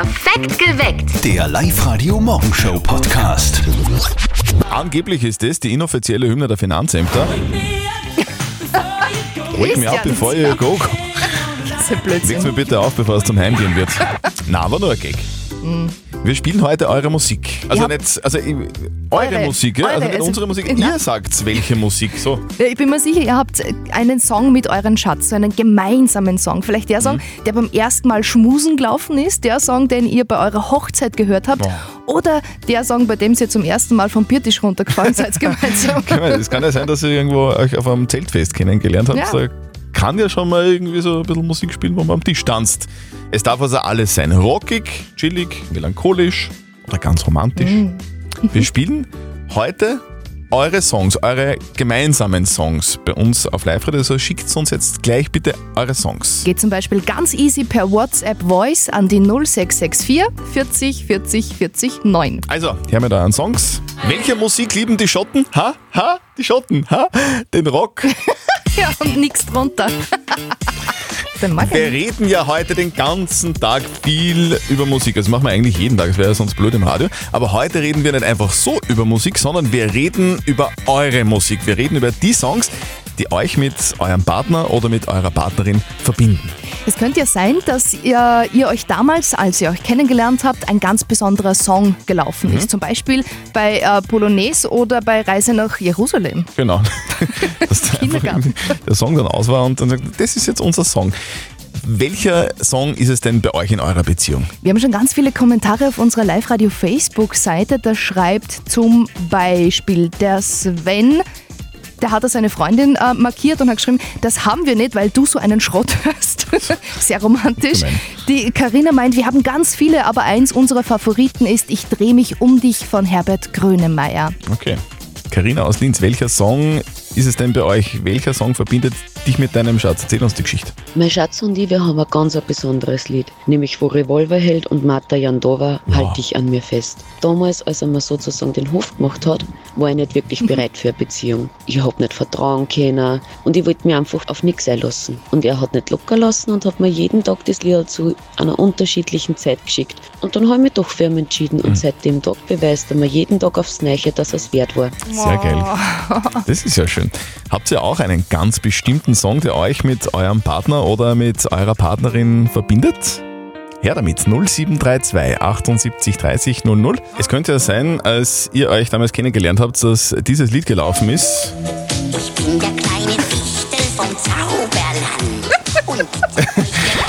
Perfekt geweckt. Der Live-Radio-Morgenshow-Podcast. Angeblich ist das die inoffizielle Hymne der Finanzämter. Wake me up before you go. Blödsinn. mir bitte auf, bevor es zum Heimgehen wird. Na, aber nur ein Gag. Wir spielen heute eure Musik. Also Ja. nicht, also eure, Eure, Musik, ja? eure, also nicht also- unsere Musik. Ja. Ihr sagt welche Musik. So. Ich bin mir sicher, ihr habt einen Song mit euren Schatz, so einen gemeinsamen Song. Vielleicht der Song, der beim ersten Mal schmusen gelaufen ist, der Song, den ihr bei eurer Hochzeit gehört habt, oder der Song, bei dem ihr zum ersten Mal vom Biertisch runtergefallen seid gemeinsam. Es kann ja sein, dass ihr irgendwo euch auf einem Zeltfest kennengelernt habt. Ja. Da kann ja schon mal irgendwie so ein bisschen Musik spielen, wo man am Tisch tanzt. Es darf also alles sein. Rockig, chillig, melancholisch oder ganz romantisch. Wir spielen heute eure Songs, eure gemeinsamen Songs bei uns auf Live-Radio. Also schickt uns jetzt gleich bitte eure Songs. Geht zum Beispiel ganz easy per WhatsApp Voice an die 0664 40 40 40 9. Also, her mit euren Songs. Welche Musik lieben die Schotten? Ha? Ha? Die Schotten? Ha? Den Rock? Ja, und nichts drunter. Wir reden ja heute den ganzen Tag viel über Musik. Das machen wir eigentlich jeden Tag, das wäre ja sonst blöd im Radio. Aber heute reden wir nicht einfach so über Musik, sondern wir reden über eure Musik. Wir reden über die Songs, die euch mit eurem Partner oder mit eurer Partnerin verbinden. Es könnte ja sein, dass ihr, ihr euch damals, als ihr euch kennengelernt habt, ein ganz besonderer Song gelaufen ist. Zum Beispiel bei äh, Polonaise oder bei Reise nach Jerusalem. Genau. Dass der Song dann aus war und dann sagt, das ist jetzt unser Song. Welcher Song ist es denn bei euch in eurer Beziehung? Wir haben schon ganz viele Kommentare auf unserer Live-Radio-Facebook-Seite. Da schreibt zum Beispiel der Sven, der hat da seine Freundin äh, markiert und hat geschrieben, das haben wir nicht, weil du so einen Schrott hörst. Sehr romantisch. Gemein. Die Karina meint, wir haben ganz viele, aber eins unserer Favoriten ist Ich dreh mich um dich von Herbert Grönemeyer. Okay. Karina aus Linz, welcher Song ist es denn bei euch? Welcher Song verbindet dich mit deinem Schatz? Erzähl uns die Geschichte. Mein Schatz und ich, wir haben ein ganz ein besonderes Lied, nämlich von Revolverheld und Marta Jandova, Halt dich an mir fest. Damals, als er mir sozusagen den Hof gemacht hat, war ich nicht wirklich bereit für eine Beziehung. Ich hab nicht vertrauen können und ich wollte mir einfach auf nichts einlassen. Und er hat nicht locker lassen und hat mir jeden Tag das Lied zu einer unterschiedlichen Zeit geschickt. Und dann habe ich mich doch für ihn entschieden und seit dem Tag beweist er mir jeden Tag aufs Neue, dass er es wert war. Sehr geil. Das ist ja schön. Habt ihr auch einen ganz bestimmten Song, der euch mit eurem Partner oder mit eurer Partnerin verbindet? Her damit, 0732 78 30 00. Es könnte ja sein, als ihr euch damals kennengelernt habt, dass dieses Lied gelaufen ist. Ich bin der kleine Wichtel vom Zauberland.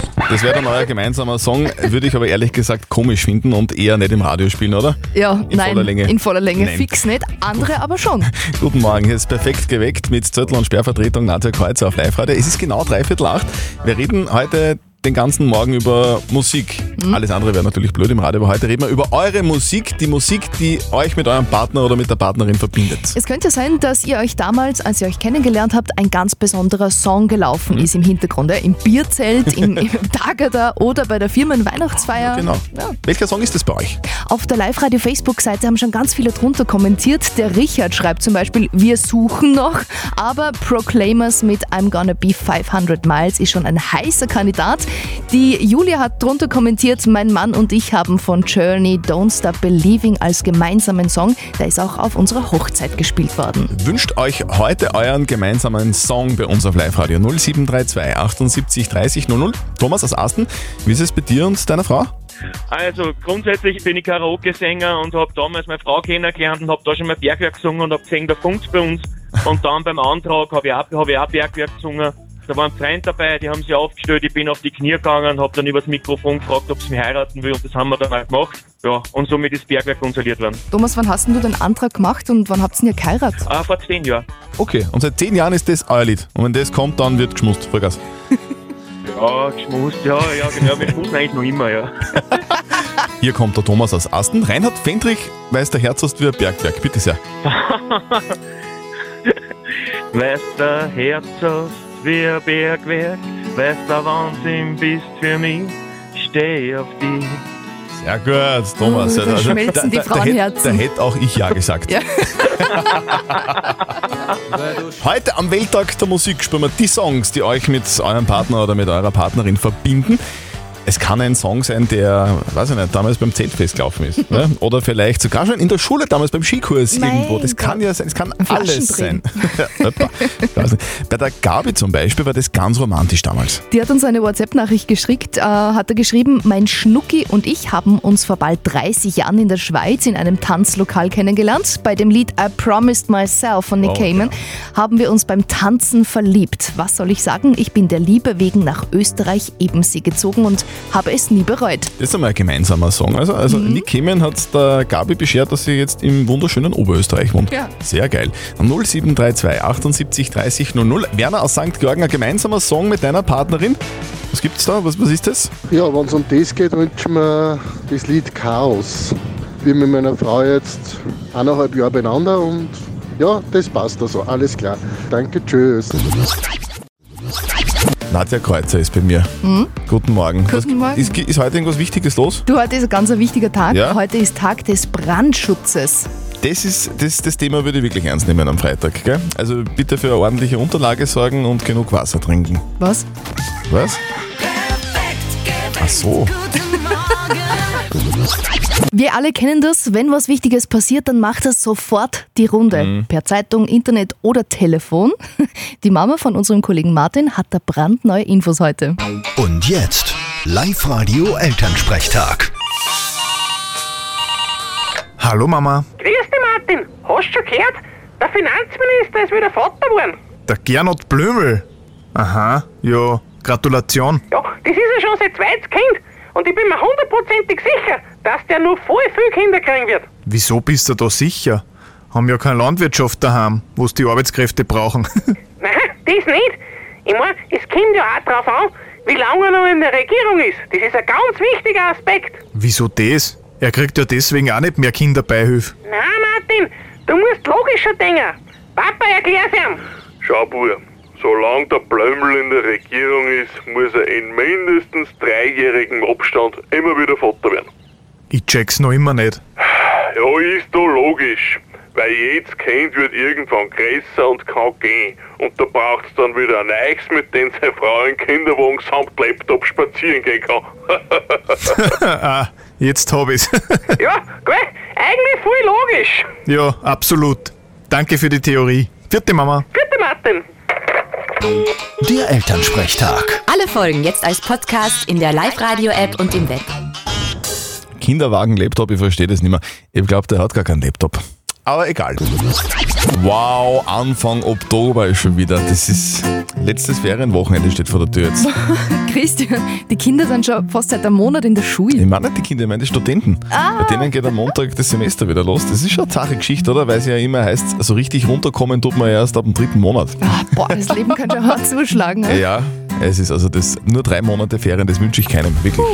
Das wäre dann euer gemeinsamer Song, würde ich aber ehrlich gesagt komisch finden und eher nicht im Radio spielen, oder? Ja, In nein, voller Länge. in voller Länge Nein. fix nicht, andere aber schon. Guten Morgen, hier ist perfekt geweckt mit Zettel und Sperrvertretung Nadja Kreuzer auf Live-Radio. Es ist genau dreiviertel acht. Wir reden heute den ganzen Morgen über Musik. Alles andere wäre natürlich blöd im Radio, aber heute reden wir über eure Musik, die Musik, die euch mit eurem Partner oder mit der Partnerin verbindet. Es könnte sein, dass ihr euch damals, als ihr euch kennengelernt habt, ein ganz besonderer Song gelaufen ist im Hintergrund. Ja? Im Bierzelt, im, im Tagada oder bei der Firmenweihnachtsfeier. Genau. Ja. Welcher Song ist das bei euch? Auf der Live-Radio-Facebook-Seite haben schon ganz viele drunter kommentiert. Der Richard schreibt zum Beispiel, wir suchen noch, aber Proclaimers mit I'm Gonna Be 500 Miles ist schon ein heißer Kandidat. Die Julia hat drunter kommentiert, mein Mann und ich haben von Journey Don't Stop Believing als gemeinsamen Song. Der ist auch auf unserer Hochzeit gespielt worden. Wünscht euch heute euren gemeinsamen Song bei uns auf Live-Radio 0732 78 30 00. Thomas aus Asten, wie ist es bei dir und deiner Frau? Also grundsätzlich bin ich Karaoke-Sänger und habe damals meine Frau kennengelernt und habe da schon mal Bergwerk gesungen und habe gesehen, da funkt's bei uns. Und dann beim Antrag habe ich, auch- hab ich auch Bergwerk gesungen. Da war ein Freund dabei, die haben sich aufgestellt, ich bin auf die Knie gegangen, habe dann übers Mikrofon gefragt, ob sie mich heiraten will und das haben wir dann auch gemacht. Ja, und somit ist Bergwerk installiert worden. Thomas, wann hast denn du den Antrag gemacht und wann habt ihr denn geheiratet? Ah, vor zehn Jahren. Okay, und seit zehn Jahren ist das euer Lied. Und wenn das kommt, dann wird geschmust. Vollgas. Ja, geschmust, ja, ja, genau, wir schmusen eigentlich noch immer, ja. Hier kommt der Thomas aus Asten. Reinhard Fendrich weiß der Herz hast wie ein Bergwerk. Bitte sehr. Weißt der Herz hast wie ein Bergwerk, weißt der Wahnsinn bist für mich, steh auf dich. Sehr gut, Thomas. Oh, da schmelzen die da, da, Frauenherzen. hätte- da hätte auch ich Ja gesagt. Ja. Heute am Welttag der Musik spielen wir die Songs, die euch mit eurem Partner oder mit eurer Partnerin verbinden. Es kann ein Song sein, der, weiß ich nicht, damals beim Zeltfest gelaufen ist. ne? Oder vielleicht sogar schon in der Schule damals beim Skikurs Mein irgendwo. Das kann ja sein, es kann alles sein. Ja. Bei der Gabi zum Beispiel war das ganz romantisch damals. Die hat uns eine WhatsApp-Nachricht geschickt, äh, hat er geschrieben, mein Schnucki und ich haben uns vor bald 30 Jahren in der Schweiz in einem Tanzlokal kennengelernt. Bei dem Lied I Promised Myself von Nick Oh, Cayman haben wir uns beim Tanzen verliebt. Was soll ich sagen? Ich bin der Liebe wegen nach Österreich Ebensee gezogen und habe es nie bereut. Das ist einmal ein gemeinsamer Song. Also, also Mhm. Nick Kemen hat der Gabi beschert, dass sie jetzt im wunderschönen Oberösterreich wohnt. Ja. Sehr geil. 0732 78 30 00. Werner aus St. Georgen, ein gemeinsamer Song mit deiner Partnerin. Was gibt's da? Was, was ist das? Ja, wenn es um das geht, wünsche ich mir das Lied Chaos. Ich bin mit meiner Frau jetzt eineinhalb Jahre beieinander und ja, das passt also. Alles klar. Danke, tschüss. Nadja Kreuzer ist bei mir. Guten Morgen. Was, Hm? Morgen. Ist, ist heute irgendwas Wichtiges los? Du, heute ist ein ganz wichtiger Tag. Ja? Heute ist Tag des Brandschutzes. Das, ist, das, das Thema würde ich wirklich ernst nehmen am Freitag. Gell? Also bitte für eine ordentliche Unterlage sorgen und genug Wasser trinken. Was? Was? Ach so. Wir alle kennen das, wenn was Wichtiges passiert, dann macht das sofort die Runde. Mhm. Per Zeitung, Internet oder Telefon. Die Mama von unserem Kollegen Martin hat da brandneue Infos heute. Und jetzt Live-Radio Elternsprechtag. Hallo Mama, Grüß dich, Martin. Hast du schon gehört? Der Finanzminister ist wieder Vater geworden. der Gernot Blümel. Aha, ja, Gratulation. Ja, das ist ja schon sein zweites Kind. Und ich bin mir hundertprozentig sicher, dass der nur voll viel Kinder kriegen wird. Wieso bist du da sicher? Haben ja keine Landwirtschaft daheim, wo die Arbeitskräfte brauchen. Nein, das nicht. Ich mein, es kommt ja auch drauf an, wie lange er noch in der Regierung ist. Das ist ein ganz wichtiger Aspekt. Wieso das? Er kriegt ja deswegen auch nicht mehr Kinderbeihilfe. Nein, Martin, du musst logischer denken. Papa, erklär's ihm. Schau, Bub, solange der Blömel in der Regierung ist, muss er in mindestens dreijährigem Abstand immer wieder Vater werden. Ich check's noch immer nicht. Ja, ist doch logisch, weil jedes Kind wird irgendwann größer und kann gehen. Und da braucht's dann wieder ein Neues, mit dem seine Frau in Kinderwagen samt Laptop spazieren gehen kann. ah, jetzt hab ich's. Ja, gell? Eigentlich voll logisch. ja, absolut. Danke für die Theorie. Vierte Mama. Bitte, Martin. Der Elternsprechtag. Alle Folgen jetzt als Podcast in der Live-Radio-App und im Web. Kinderwagen, Laptop, ich verstehe das nicht mehr. Ich glaube, der hat gar keinen Laptop. Aber egal. Wow, Anfang Oktober ist schon wieder. Das ist letztes Ferienwochenende steht vor der Tür jetzt. Christian, die Kinder sind schon fast seit einem Monat in der Ich Schule. meine nicht die Kinder, ich meine die Studenten. Bei denen geht am Montag das Semester wieder los. Das ist schon eine Sache Geschichte, oder? Weil es ja immer heißt, so richtig runterkommen tut man erst ab dem dritten Monat. Ah, boah, das Leben kann schon hart zuschlagen. Ne? Ja, es ist also das nur drei Monate Ferien, das wünsche ich keinem, wirklich.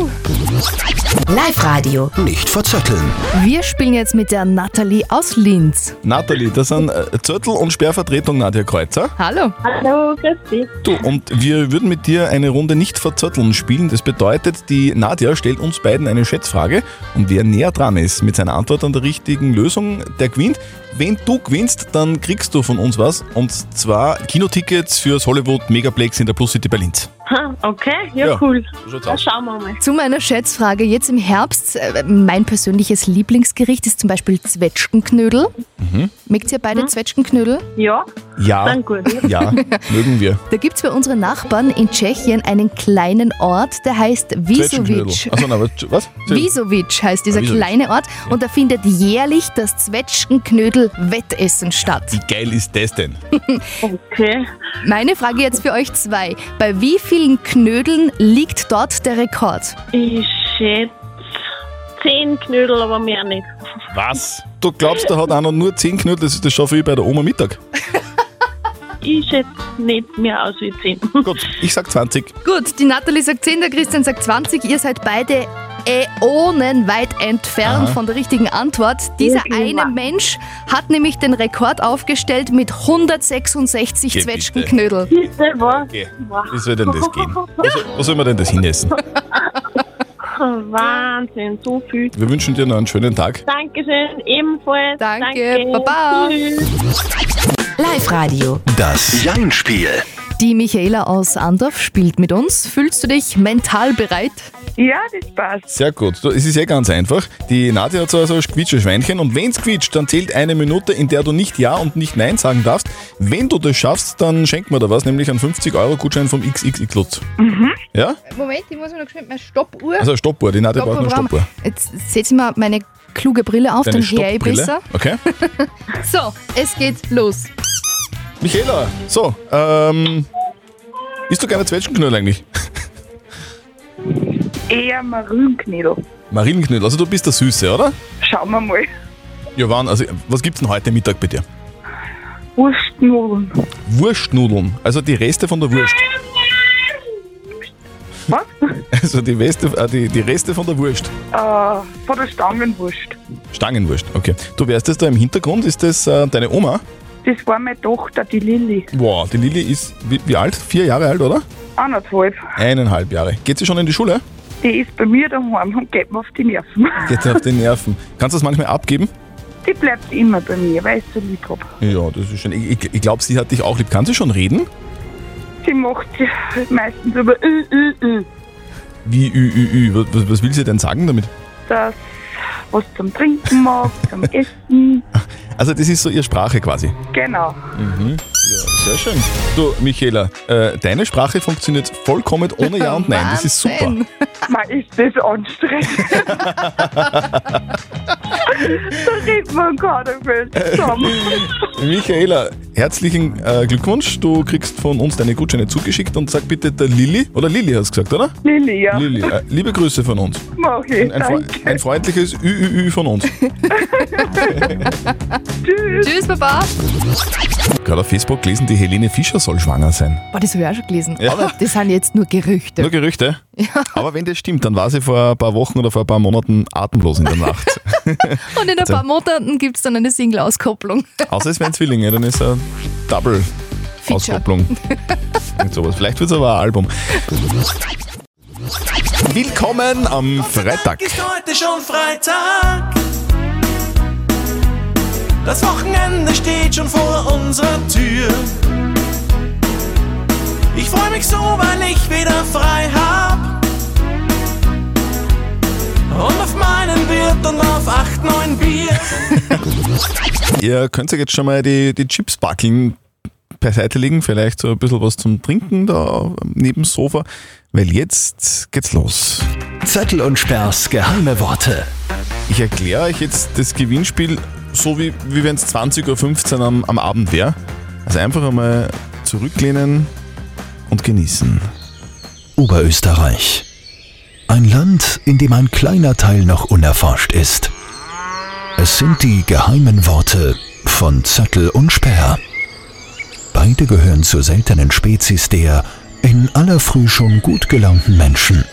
Live-Radio. Nicht verzetteln. Wir spielen jetzt mit der Natalie aus Linz. Nathalie, das sind äh, Zettel und Sperrvertretung Nadja Kreuzer. Hallo. Hallo, grüß dich. Du, und wir würden mit dir eine Runde nicht verzötteln spielen. Das bedeutet, die Nadja stellt uns beiden eine Schätzfrage und wer näher dran ist mit seiner Antwort an der richtigen Lösung, der gewinnt. Wenn du gewinnst, dann kriegst du von uns was und zwar Kinotickets fürs Hollywood Megaplex in der Plus City Berlin. Ha, okay, ja, Ja, cool. so schaut's aus. schauen wir mal. Zu meiner Schätzfrage. Jetzt im Herbst, äh, mein persönliches Lieblingsgericht ist zum Beispiel Zwetschgenknödel. Mhm. Mögt ihr beide Zwetschgenknödel? Ja, Ja, dann gut. ja, mögen wir. Da gibt es bei unseren Nachbarn in Tschechien einen kleinen Ort, der heißt. Visovic. Achso, na, was? Visovic heißt dieser Ah, Visovic. kleine Ort und da findet jährlich das Zwetschgenknödel-Wettessen statt. Wie geil ist das denn? Okay. Meine Frage jetzt für euch zwei. Bei wie vielen Knödeln liegt dort der Rekord? Ich schätze zehn Knödel, aber mehr nicht. Was? Du glaubst, da hat einer nur 10 Knödel, das, das schaffe ich bei der Oma Mittag. Ich schätze nicht mehr aus wie zehn. Gut, ich sag 20. Gut, die Natalie sagt 10, der Christian sagt 20. Ihr seid beide äonenweit entfernt Aha. von der richtigen Antwort. Dieser eine. Mensch hat nämlich den Rekord aufgestellt mit 166 Geh. Zwetschgenknödel. Bitte was? Okay. Wie soll denn das gehen? Wo soll, wo soll man denn das hinessen? Wahnsinn, so viel. Wir wünschen dir noch einen schönen Tag. Dankeschön, ebenfalls. Danke, Baba. Tschüss. Live-Radio. Das Jein-Spiel. Die Michaela aus Andorf spielt mit uns. Fühlst du dich mental bereit? Ja, das passt. Sehr gut. Es ist ja ganz einfach. Die Nadja hat so so ein Quietscherschweinchen und wenn es quietscht, dann zählt eine Minute, in der du nicht Ja und nicht Nein sagen darfst. Wenn du das schaffst, dann schenken wir dir was, nämlich einen 50-Euro-Gutschein vom XXX Lutz. Mhm. Ja? Moment, ich muss mir noch geschwind meine Stoppuhr. Also Stoppuhr, die Nadja braucht eine Stoppuhr. Jetzt setze ich mal meine kluge Brille auf, Deine dann höre ich besser. Okay. So, es geht los. Michaela, so, ähm, isst du gerne Zwetschgenknödel eigentlich? Eher Marienknödel. Marienknödel, also du bist der Süße, oder? Schauen wir mal. Ja, wann, also was gibt's denn heute Mittag bei dir? Wurstnudeln. Wurstnudeln, also die Reste von der Wurst. Also die, Reste, äh, die, die Reste von der Wurst. Äh, von der Stangenwurst. Stangenwurst, okay. Du wärst das da im Hintergrund, ist das äh, deine Oma? Das war meine Tochter, die Lilly. Wow, die Lilly ist wie, wie alt? Vier Jahre alt, oder? Anderthalb. Eineinhalb Jahre. Geht sie schon in die Schule? Die ist bei mir daheim und geht mir auf die Nerven. Geht sie auf die Nerven. Kannst du das manchmal abgeben? Die bleibt immer bei mir, weil ich so lieb hab. Ja, das ist schon. Ich, ich, ich glaube, sie hat dich auch lieb. Kann sie schon reden? Sie macht meistens über Ü, Ü, Ü. Wie, ü, ü, ü. Was, was- was will sie denn sagen damit? Das was zum Trinken mag, zum Essen. Also, das ist so ihre Sprache quasi. Genau. Mhm. Ja, sehr schön. Du, Michaela, äh, deine Sprache funktioniert vollkommen ohne Ja und Nein. Das ist super. Man ist das anstrengend. da redet man mehr zusammen. Michaela, herzlichen äh, Glückwunsch. Du kriegst von uns deine Gutscheine zugeschickt und sag bitte der Lilly, oder Lilly hast du gesagt, oder? Lilly, ja. Lilly, äh, liebe Grüße von uns. Mach ich, Ein, freu- danke. ein freundliches Ü, Ü, Ü von uns. Tschüss. Tschüss, Baba. Gerade auf Facebook gelesen, die Helene Fischer soll schwanger sein. Boah, das habe ich auch schon gelesen. Ja. Aber das sind jetzt nur Gerüchte. Nur Gerüchte. Aber wenn das stimmt, dann war sie vor ein paar Wochen oder vor ein paar Monaten atemlos in der Nacht. Und in ein Also- paar Monaten gibt es dann eine Single-Auskopplung. Außer es wären Zwillinge, dann ist eine Double-Auskopplung. Irgend sowas. Vielleicht wird es aber ein Album. Willkommen am Freitag. Ist heute schon Freitag. Das Wochenende steht schon vor unserer Tür. Ich freue mich so, weil ich wieder frei hab. Und auf meinen Wirt und auf 8, 9 Bier. Ihr könnt euch jetzt schon mal die, die Chipsbackeln beiseite legen, vielleicht so ein bisschen was zum Trinken da neben dem Sofa, weil jetzt geht's los. Zettel und Sperrs geheime Worte. Ich erkläre euch jetzt das Gewinnspiel so, wie, wie wenn es 20.15 Uhr am, am Abend wäre. Also einfach einmal zurücklehnen und genießen. Oberösterreich. Ein Land, in dem ein kleiner Teil noch unerforscht ist. Es sind die geheimen Worte von Zettel und Sperr. Beide gehören zur seltenen Spezies der in aller Früh schon gut gelaunten Menschen.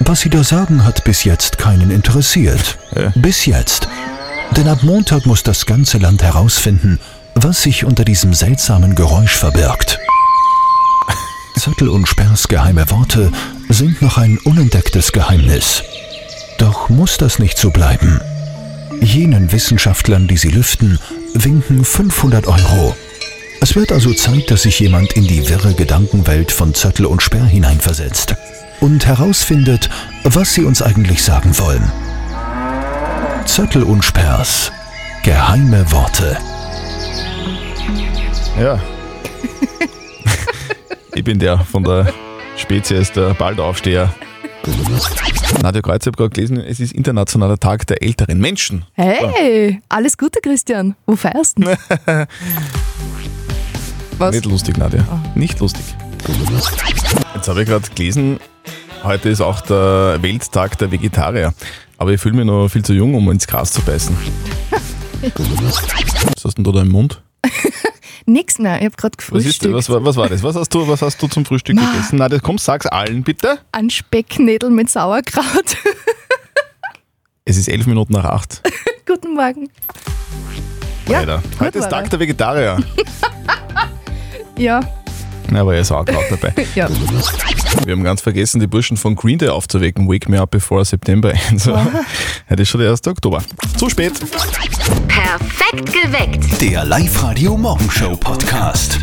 Was sie da sagen, hat bis jetzt keinen interessiert. Bis jetzt. Denn ab Montag muss das ganze Land herausfinden, was sich unter diesem seltsamen Geräusch verbirgt. Zettel und Sperrs geheime Worte sind noch ein unentdecktes Geheimnis. Doch muss das nicht so bleiben. Jenen Wissenschaftlern, die sie lüften, winken 500 Euro. Es wird also Zeit, dass sich jemand in die wirre Gedankenwelt von Zöttel und Sperr hineinversetzt und herausfindet, was sie uns eigentlich sagen wollen. Zöttel und Sperrs geheime Worte. Ja. ich bin der von der Spezies, der Baldaufsteher. Nadja Kreuz, ich habe gerade gelesen, es ist Internationaler Tag der älteren Menschen. Hey, alles Gute, Christian. Wo feierst du? Was? Nicht lustig, Nadja. Nicht lustig. Jetzt habe ich gerade gelesen, heute ist auch der Welttag der Vegetarier. Aber ich fühle mich noch viel zu jung, um ins Gras zu beißen. Was hast denn du da im Mund? Nix mehr, ich habe gerade Was, ist, gefrühstückt. was, war- was war das? Was hast du, was hast du zum Frühstück Ma. gegessen? Nadja, komm, sag's allen bitte. Ein Specknädel mit Sauerkraut. Es ist elf Minuten nach acht. Guten Morgen. Ja, Leider. Heute ist Tag er. der Vegetarier. Ja, Na, aber er ist Sauerkraut dabei. ja. Wir haben ganz vergessen, die Burschen von Green Day aufzuwecken. Wake me up before September ends. Heute ist schon der 1. Oktober. Zu spät. Perfekt geweckt. Der Live-Radio Morgenshow Podcast.